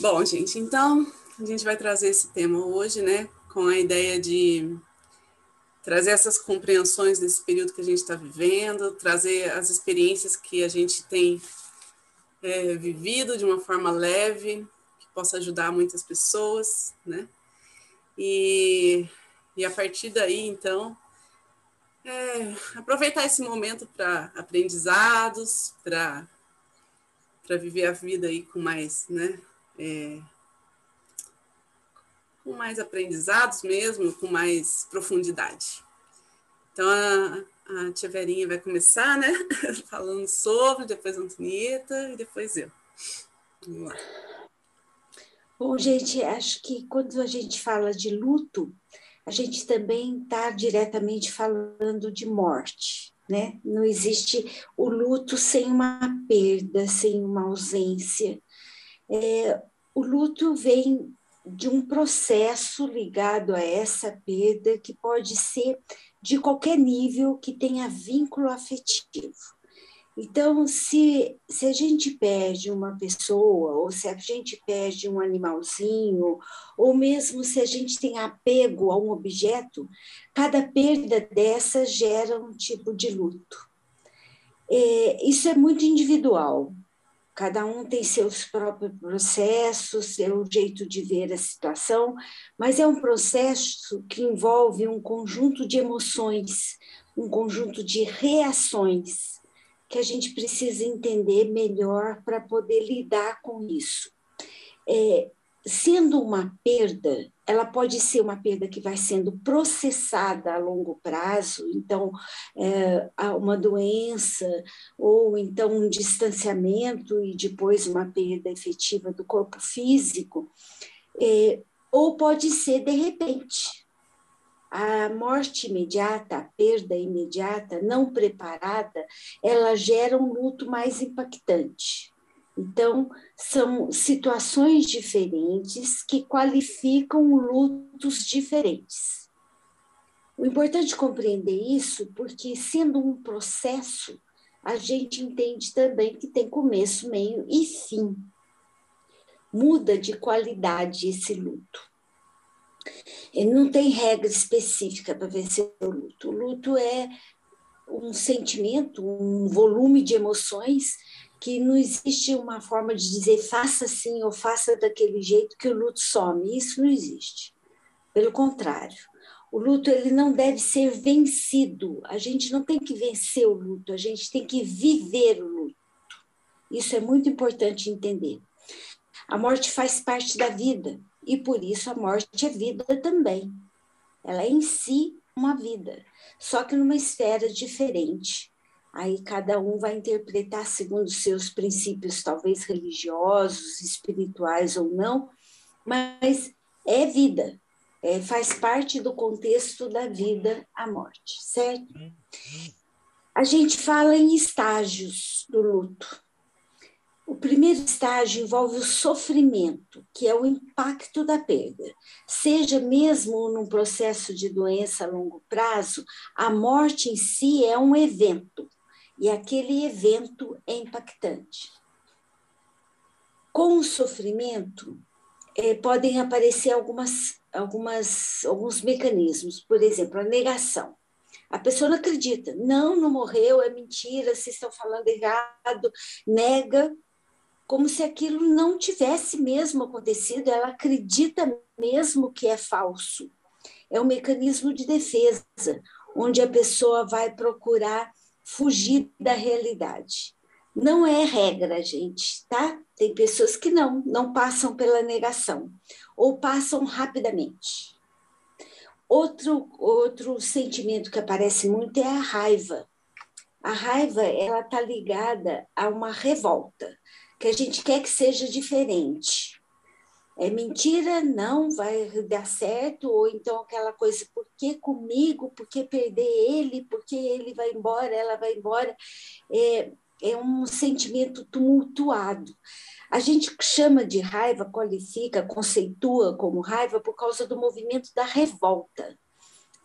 Bom, gente, então a gente vai trazer esse tema hoje, né, com a ideia de trazer essas compreensões desse período que a gente está vivendo, trazer as experiências que a gente tem é, vivido de uma forma leve, que possa ajudar muitas pessoas, né? E, e a partir daí, então, é, aproveitar esse momento para aprendizados, para viver a vida aí com mais, né? É, com mais aprendizados mesmo, com mais profundidade. Então, a, a tia Verinha vai começar, né? Falando sobre, depois a Antonieta e depois eu. Vamos lá. Bom, gente, acho que quando a gente fala de luto, a gente também está diretamente falando de morte, né? Não existe o luto sem uma perda, sem uma ausência. É, o luto vem de um processo ligado a essa perda que pode ser de qualquer nível que tenha vínculo afetivo. Então, se, se a gente perde uma pessoa, ou se a gente perde um animalzinho, ou mesmo se a gente tem apego a um objeto, cada perda dessa gera um tipo de luto. É, isso é muito individual. Cada um tem seus próprios processos, seu jeito de ver a situação, mas é um processo que envolve um conjunto de emoções, um conjunto de reações que a gente precisa entender melhor para poder lidar com isso. É, sendo uma perda, ela pode ser uma perda que vai sendo processada a longo prazo, então, é, uma doença, ou então um distanciamento e depois uma perda efetiva do corpo físico, é, ou pode ser de repente. A morte imediata, a perda imediata, não preparada, ela gera um luto mais impactante então, são situações diferentes que qualificam lutos diferentes. O importante é compreender isso porque, sendo um processo, a gente entende também que tem começo, meio e fim. Muda de qualidade esse luto. Ele não tem regra específica para vencer o luto. O luto é um sentimento, um volume de emoções que não existe uma forma de dizer faça assim ou faça daquele jeito que o luto some. Isso não existe. Pelo contrário, o luto ele não deve ser vencido. A gente não tem que vencer o luto, a gente tem que viver o luto. Isso é muito importante entender. A morte faz parte da vida e por isso a morte é vida também. Ela é em si uma vida, só que numa esfera diferente Aí cada um vai interpretar segundo seus princípios, talvez religiosos, espirituais ou não, mas é vida, é, faz parte do contexto da vida a morte, certo? A gente fala em estágios do luto. O primeiro estágio envolve o sofrimento, que é o impacto da perda. Seja mesmo num processo de doença a longo prazo, a morte em si é um evento e aquele evento é impactante. Com o sofrimento, é, podem aparecer algumas, algumas, alguns mecanismos, por exemplo, a negação. A pessoa não acredita, não, não morreu, é mentira, vocês estão falando errado, nega, como se aquilo não tivesse mesmo acontecido, ela acredita mesmo que é falso. É um mecanismo de defesa, onde a pessoa vai procurar fugir da realidade. Não é regra, gente, tá? Tem pessoas que não, não passam pela negação, ou passam rapidamente. Outro, outro sentimento que aparece muito é a raiva. A raiva, ela está ligada a uma revolta, que a gente quer que seja diferente é mentira, não vai dar certo, ou então aquela coisa, por que comigo, por que perder ele, por que ele vai embora, ela vai embora, é, é um sentimento tumultuado. A gente chama de raiva, qualifica, conceitua como raiva por causa do movimento da revolta,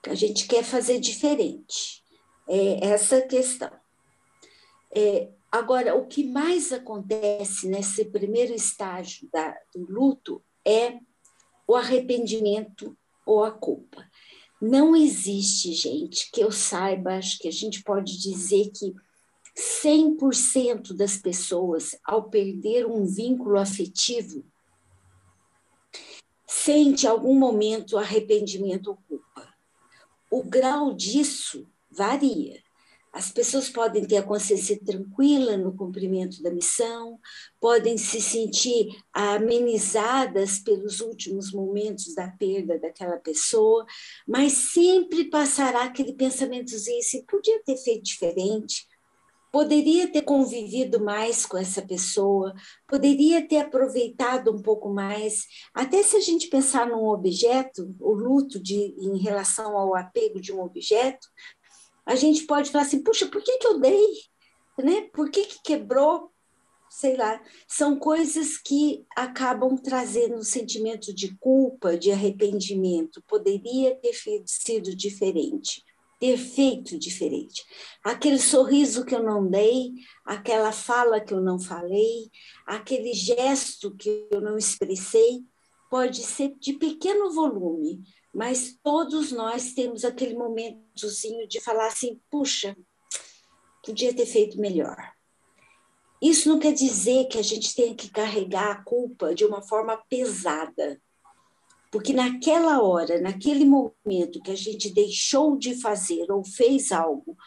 que a gente quer fazer diferente. É essa questão. É, Agora, o que mais acontece nesse primeiro estágio da, do luto é o arrependimento ou a culpa. Não existe, gente, que eu saiba, acho que a gente pode dizer que 100% das pessoas, ao perder um vínculo afetivo, sente algum momento arrependimento ou culpa. O grau disso varia. As pessoas podem ter a consciência tranquila no cumprimento da missão, podem se sentir amenizadas pelos últimos momentos da perda daquela pessoa, mas sempre passará aquele pensamentozinho assim: podia ter feito diferente, poderia ter convivido mais com essa pessoa, poderia ter aproveitado um pouco mais. Até se a gente pensar num objeto, o luto de, em relação ao apego de um objeto, a gente pode falar assim: puxa, por que, que eu dei? Né? Por que, que quebrou? Sei lá. São coisas que acabam trazendo um sentimento de culpa, de arrependimento. Poderia ter sido diferente ter feito diferente. Aquele sorriso que eu não dei, aquela fala que eu não falei, aquele gesto que eu não expressei, pode ser de pequeno volume, mas todos nós temos aquele momentozinho de falar assim: puxa, podia ter feito melhor. Isso não quer dizer que a gente tenha que carregar a culpa de uma forma pesada. Porque naquela hora, naquele momento que a gente deixou de fazer ou fez algo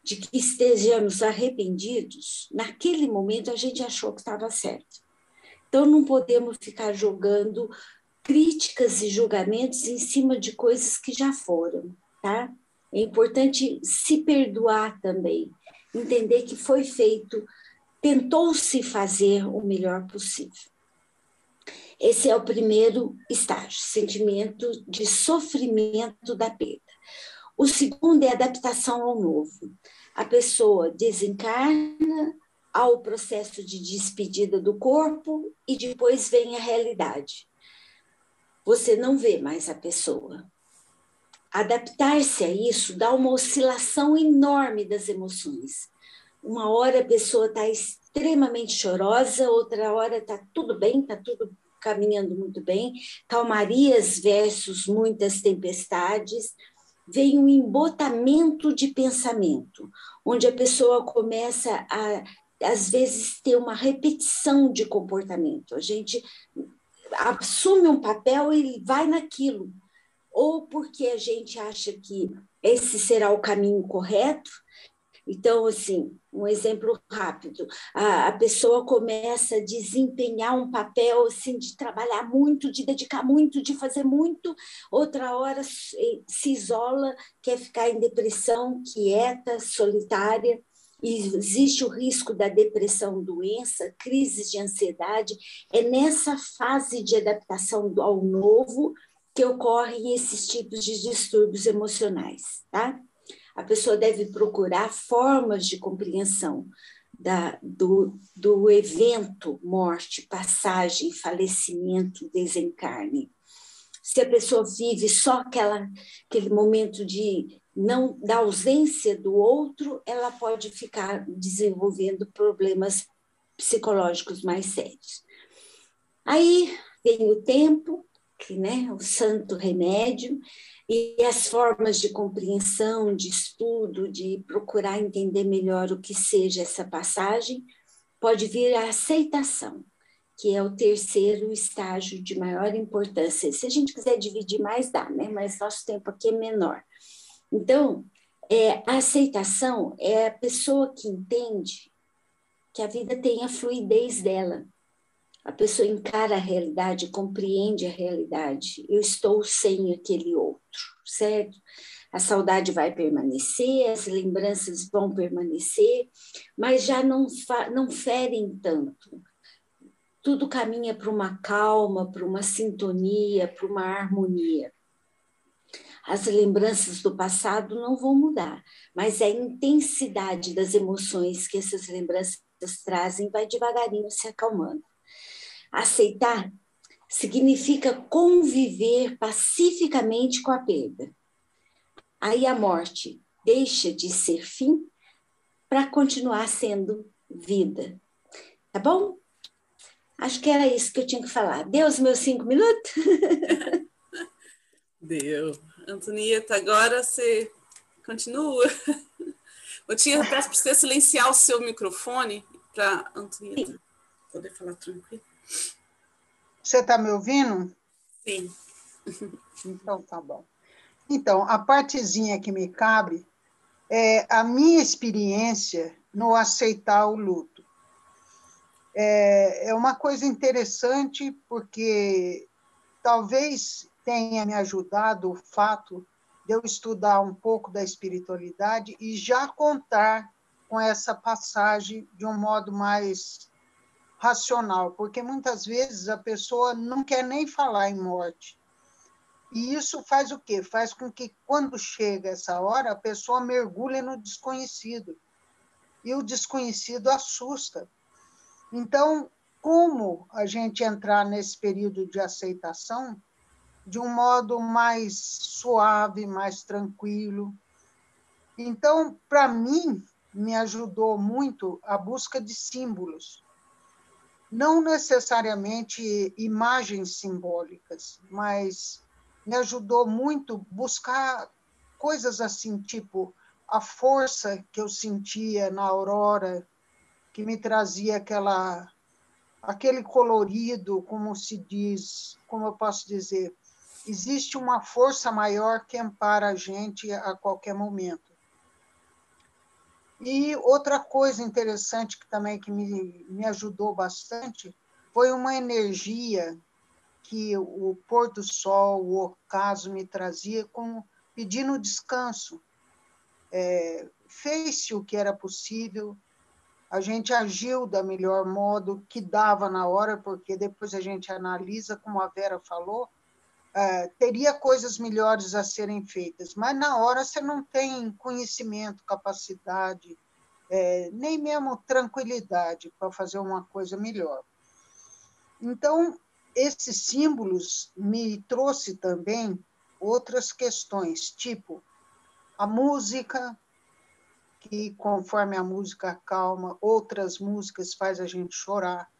de que estejamos arrependidos, naquele momento a gente achou que estava certo. Então não podemos ficar jogando críticas e julgamentos em cima de coisas que já foram, tá? É importante se perdoar também, entender que foi feito, tentou-se fazer o melhor possível. Esse é o primeiro estágio, sentimento de sofrimento da perda. O segundo é adaptação ao novo. A pessoa desencarna ao processo de despedida do corpo e depois vem a realidade. Você não vê mais a pessoa. Adaptar-se a isso dá uma oscilação enorme das emoções. Uma hora a pessoa está extremamente chorosa, outra hora está tudo bem, está tudo caminhando muito bem, calmarias versus muitas tempestades, vem um embotamento de pensamento, onde a pessoa começa a, às vezes, ter uma repetição de comportamento. A gente assume um papel e vai naquilo, ou porque a gente acha que esse será o caminho correto, então, assim, um exemplo rápido, a, a, pessoa começa a desempenhar um papel assim, de trabalhar muito, de dedicar muito, de fazer muito, outra hora se isola, quer ficar em depressão, quieta, solitária, existe o risco da depressão, doença, crises de ansiedade. É nessa fase de adaptação ao novo que ocorrem esses tipos de distúrbios emocionais, tá? a pessoa deve procurar formas de compreensão da, do, do evento morte, passagem, falecimento, desencarne. Se a pessoa vive só aquela, aquele momento de não da ausência do outro, ela pode ficar desenvolvendo problemas psicológicos mais sérios. Aí vem o tempo, que, né, o santo remédio, e as formas de compreensão, de estudo, de procurar entender melhor o que seja essa passagem, pode vir a aceitação, que é o terceiro estágio de maior importância. Se a gente quiser dividir mais, dá, né? Mas nosso tempo aqui é menor. Então, é, a aceitação é a pessoa que entende que a vida tem a fluidez dela, a pessoa encara a realidade, compreende a realidade. Eu estou sem aquele outro, certo? A saudade vai permanecer, as lembranças vão permanecer, mas já não, não ferem tanto. Tudo caminha para uma calma, para uma sintonia, para uma harmonia. As lembranças do passado não vão mudar, mas a intensidade das emoções que essas lembranças trazem vai devagarinho se acalmando. Aceitar significa conviver pacificamente com a perda. Aí a morte deixa de ser fim para continuar sendo vida. Tá bom? Acho que era isso que eu tinha que falar. Deu os meus cinco minutos? Deu. Antonieta, agora você continua. Eu tinha peço para você silenciar o seu microfone para Antonieta poder falar tranquilo. Você está me ouvindo? Sim. Então tá bom. Então, a partezinha que me cabe é a minha experiência no aceitar o luto. É, é uma coisa interessante porque talvez tenha me ajudado o fato de eu estudar um pouco da espiritualidade e já contar com essa passagem de um modo mais racional, porque muitas vezes a pessoa não quer nem falar em morte. E isso faz o quê? Faz com que, quando chega essa hora, a pessoa mergulhe no desconhecido. E o desconhecido assusta. Então, como a gente entrar nesse período de aceitação de um modo mais suave, mais tranquilo? Então, para mim, me ajudou muito a busca de símbolos não necessariamente imagens simbólicas, mas me ajudou muito buscar coisas assim, tipo a força que eu sentia na aurora, que me trazia aquela aquele colorido, como se diz, como eu posso dizer, existe uma força maior que ampara a gente a qualquer momento. E outra coisa interessante que também que me, me ajudou bastante foi uma energia que o pôr do sol, o ocaso me trazia com pedindo descanso. É, Fez-se o que era possível, a gente agiu da melhor modo que dava na hora, porque depois a gente analisa, como a Vera falou, é, teria coisas melhores a serem feitas, mas na hora você não tem conhecimento, capacidade, é, nem mesmo tranquilidade para fazer uma coisa melhor. Então, esses símbolos me trouxe também outras questões, tipo a música, que conforme a música calma, outras músicas faz a gente chorar.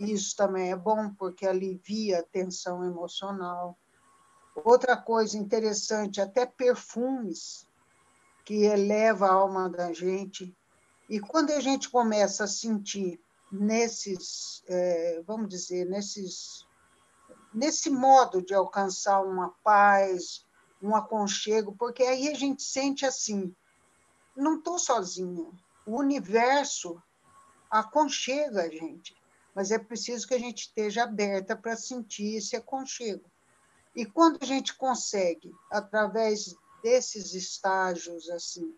Isso também é bom porque alivia a tensão emocional. Outra coisa interessante, até perfumes que eleva a alma da gente. E quando a gente começa a sentir nesses, é, vamos dizer, nesses, nesse modo de alcançar uma paz, um aconchego, porque aí a gente sente assim, não estou sozinha, o universo aconchega a gente, mas é preciso que a gente esteja aberta para sentir esse aconchego. E quando a gente consegue, através desses estágios, assim,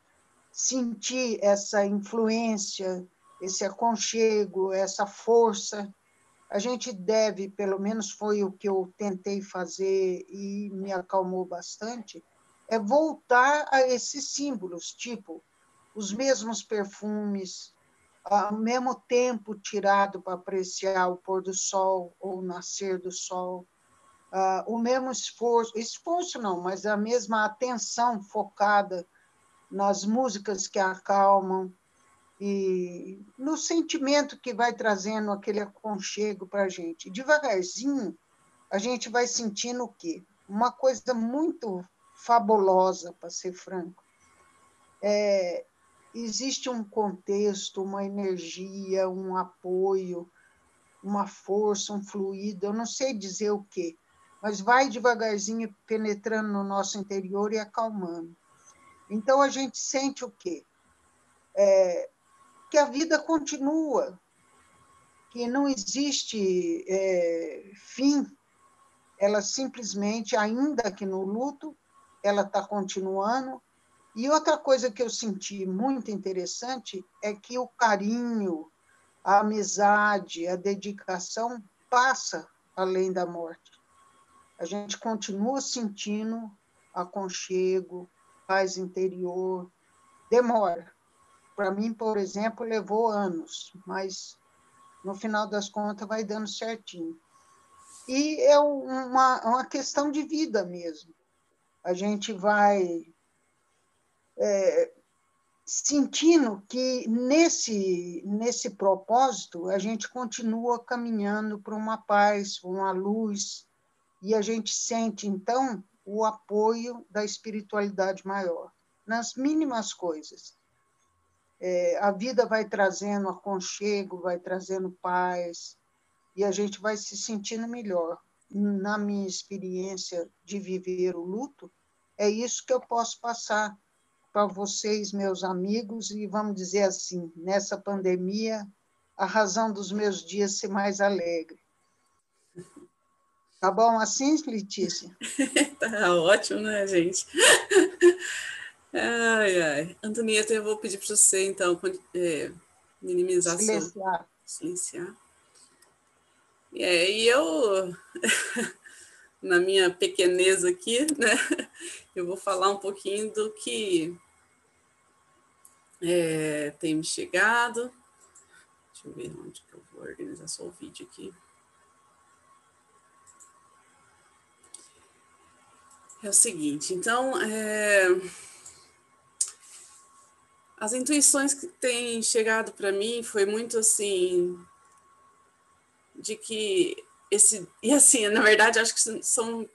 sentir essa influência, esse aconchego, essa força, a gente deve, pelo menos foi o que eu tentei fazer e me acalmou bastante, é voltar a esses símbolos, tipo os mesmos perfumes, o mesmo tempo tirado para apreciar o pôr do sol ou o nascer do sol, uh, o mesmo esforço, esforço não, mas a mesma atenção focada nas músicas que acalmam e no sentimento que vai trazendo aquele aconchego para a gente. Devagarzinho, a gente vai sentindo o quê? Uma coisa muito fabulosa, para ser franco. É, existe um contexto, uma energia, um apoio, uma força, um fluido, eu não sei dizer o quê, mas vai devagarzinho penetrando no nosso interior e acalmando. Então a gente sente o quê? É, que a vida continua, que não existe é, fim, ela simplesmente, ainda que no luto, ela está continuando. E outra coisa que eu senti muito interessante é que o carinho, a amizade, a dedicação passa além da morte a gente continua sentindo aconchego, paz interior. Demora. Para mim, por exemplo, levou anos, mas no final das contas vai dando certinho. E é uma, uma questão de vida mesmo. A gente vai é, sentindo que nesse, nesse propósito a gente continua caminhando para uma paz, uma luz, e a gente sente, então, o apoio da espiritualidade maior, nas mínimas coisas. É, a vida vai trazendo aconchego, vai trazendo paz, e a gente vai se sentindo melhor. Na minha experiência de viver o luto, é isso que eu posso passar para vocês, meus amigos, e vamos dizer assim, nessa pandemia, a razão dos meus dias ser mais alegre. Tá bom assim, Letícia? tá ótimo, né, gente? ai, ai. Antonieta, eu vou pedir para você, então, é, minimizar Silenciar. Seu... Silenciar. É, e eu, na minha pequenez aqui, né, eu vou falar um pouquinho do que é, tem me chegado. Deixa eu ver onde que eu vou organizar só o vídeo aqui. É o seguinte, então, é, as intuições que têm chegado para mim foi muito assim, de que esse, e assim, na verdade, acho que são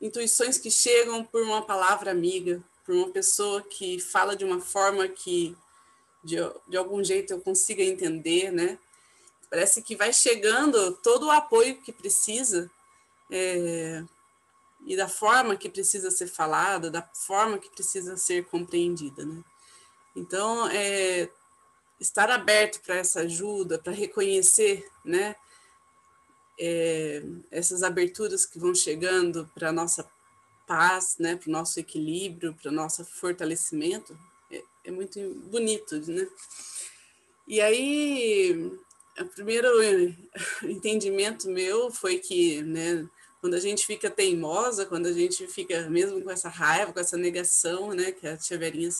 intuições que chegam por uma palavra amiga, por uma pessoa que fala de uma forma que de, de algum jeito eu consiga entender, né? Parece que vai chegando todo o apoio que precisa é, e da forma que precisa ser falada, da forma que precisa ser compreendida, né? Então, é, estar aberto para essa ajuda, para reconhecer, né? É, essas aberturas que vão chegando para nossa paz, né, para o nosso equilíbrio, para o nosso fortalecimento, é, é, muito bonito, né? E aí, o primeiro entendimento meu foi que, né, quando a gente fica teimosa, quando a gente fica mesmo com essa raiva, com essa negação, né, que a tia Verinha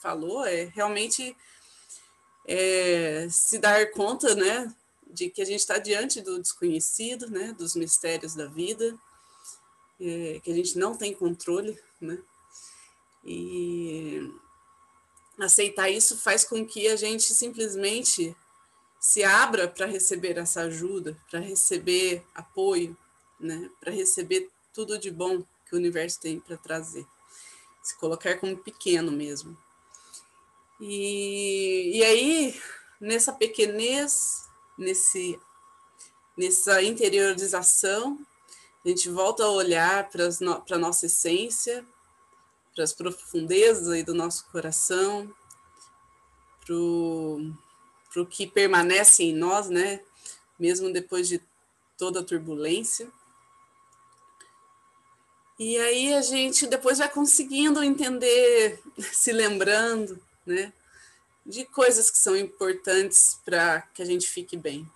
falou, é realmente é, se dar conta, né, de que a gente está diante do desconhecido, né, dos mistérios da vida, é, que a gente não tem controle, né? E aceitar isso faz com que a gente simplesmente se abra para receber essa ajuda, para receber apoio, né? Para receber tudo de bom que o universo tem para trazer. Se colocar como pequeno mesmo. E, e aí, nessa pequenez, nesse, nessa interiorização, a gente volta a olhar para a nossa essência, para as profundezas aí do nosso coração, para o que permanece em nós, né? Mesmo depois de toda a turbulência. E aí a gente depois vai conseguindo entender, se lembrando, né? De coisas que são importantes para que a gente fique bem.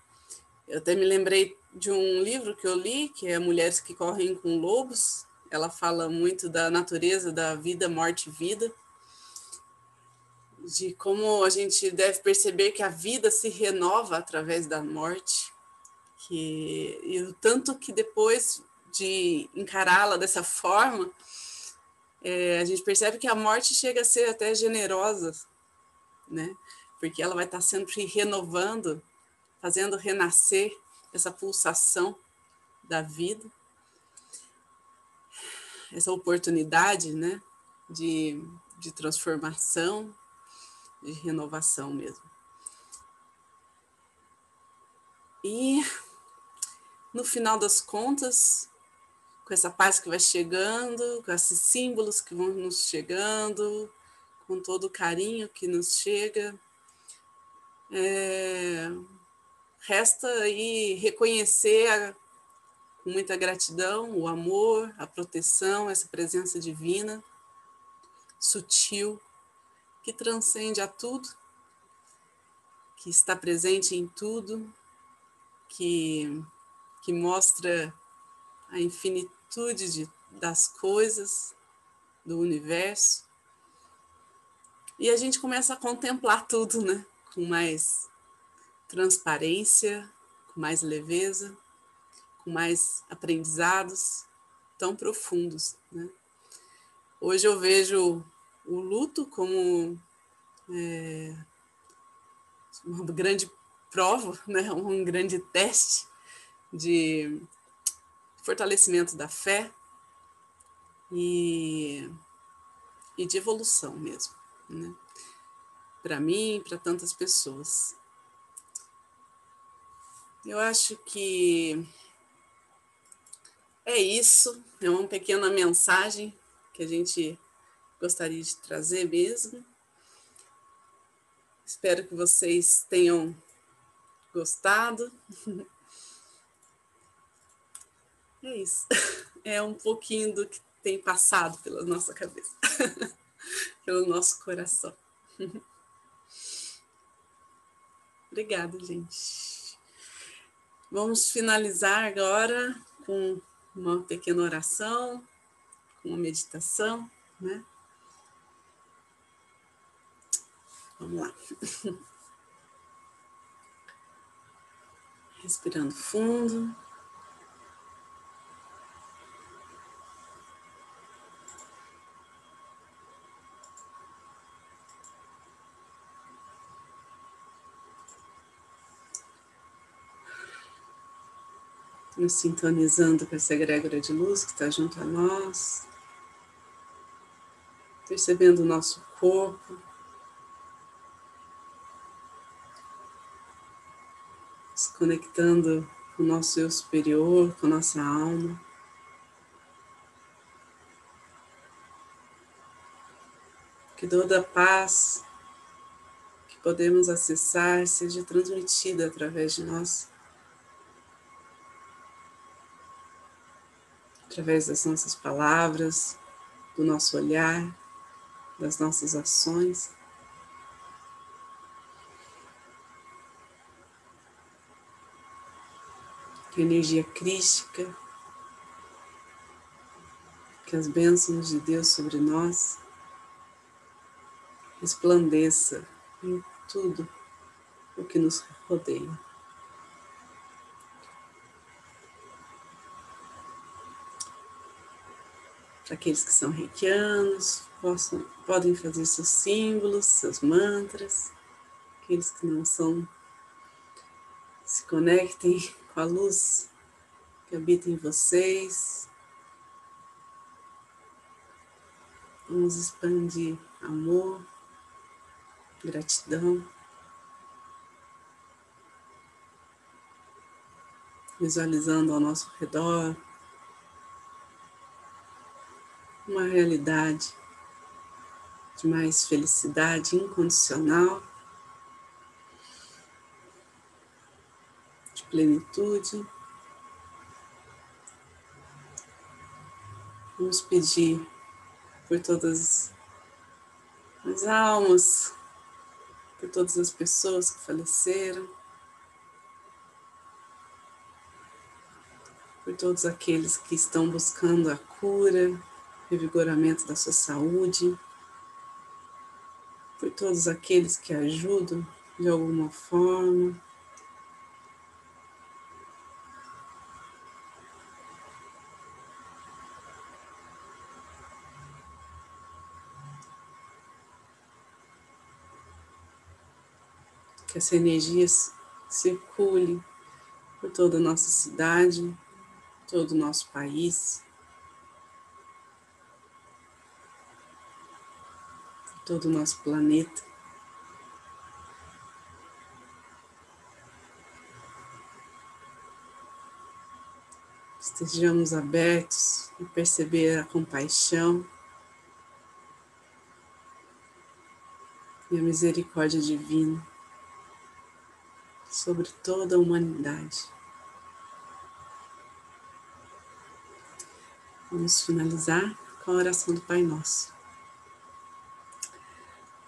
Eu até me lembrei de um livro que eu li, que é Mulheres que Correm com Lobos. Ela fala muito da natureza da vida, morte e vida, de como a gente deve perceber que a vida se renova através da morte, que, e o tanto que depois de encará-la dessa forma, é, a gente percebe que a morte chega a ser até generosa, né? Porque ela vai estar sempre renovando, fazendo renascer essa pulsação da vida, essa oportunidade, né, de, de transformação, de renovação mesmo. E no final das contas, com essa paz que vai chegando, com esses símbolos que vão nos chegando, com todo o carinho que nos chega, é, Resta aí reconhecer a, com muita gratidão o amor, a proteção, essa presença divina, sutil, que transcende a tudo, que está presente em tudo, que, que mostra a infinitude de, das coisas, do universo. E a gente começa a contemplar tudo, né? Com mais transparência, com mais leveza, com mais aprendizados tão profundos. Né? Hoje eu vejo o luto como é, uma grande prova, né, um grande teste de fortalecimento da fé e, e de evolução mesmo, né? para mim para tantas pessoas. Eu acho que é isso, é uma pequena mensagem que a gente gostaria de trazer mesmo. Espero que vocês tenham gostado. É isso. É um pouquinho do que tem passado pela nossa cabeça, pelo nosso coração. Obrigada, gente. Vamos finalizar agora com uma pequena oração, com uma meditação, né? Vamos lá. Respirando fundo. Nos sintonizando com essa egrégora de luz que está junto a nós, percebendo o nosso corpo, se conectando com o nosso eu superior, com a nossa alma. Que toda a paz que podemos acessar seja transmitida através de nós. Através das nossas palavras, do nosso olhar, das nossas ações. Que a energia crística, que as bênçãos de Deus sobre nós resplandeça em tudo o que nos rodeia. Aqueles que são reikianos, possam, podem fazer seus símbolos, seus mantras. Aqueles que não são, se conectem com a luz que habita em vocês. Vamos expandir amor, gratidão. Visualizando ao nosso redor uma realidade de mais felicidade incondicional, de plenitude. Vamos pedir por todas as almas, por todas as pessoas que faleceram, por todos aqueles que estão buscando a cura, revigoramento da sua saúde, por todos aqueles que ajudam de alguma forma. Que essa energia circule por toda a nossa cidade, todo o nosso país. Todo o nosso planeta. Estejamos abertos a perceber a compaixão e a misericórdia divina sobre toda a humanidade. Vamos finalizar com a oração do Pai Nosso.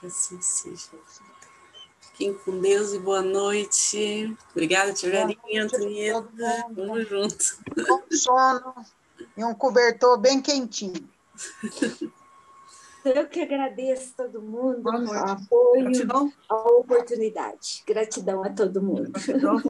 Que assim seja. Fiquem com Deus e boa noite. Obrigada, Tivelinha, Antonieta. Vamos junto. Bom sono e um cobertor bem quentinho. Eu que agradeço todo mundo o apoio, a oportunidade. Gratidão a todo mundo. Gratidão.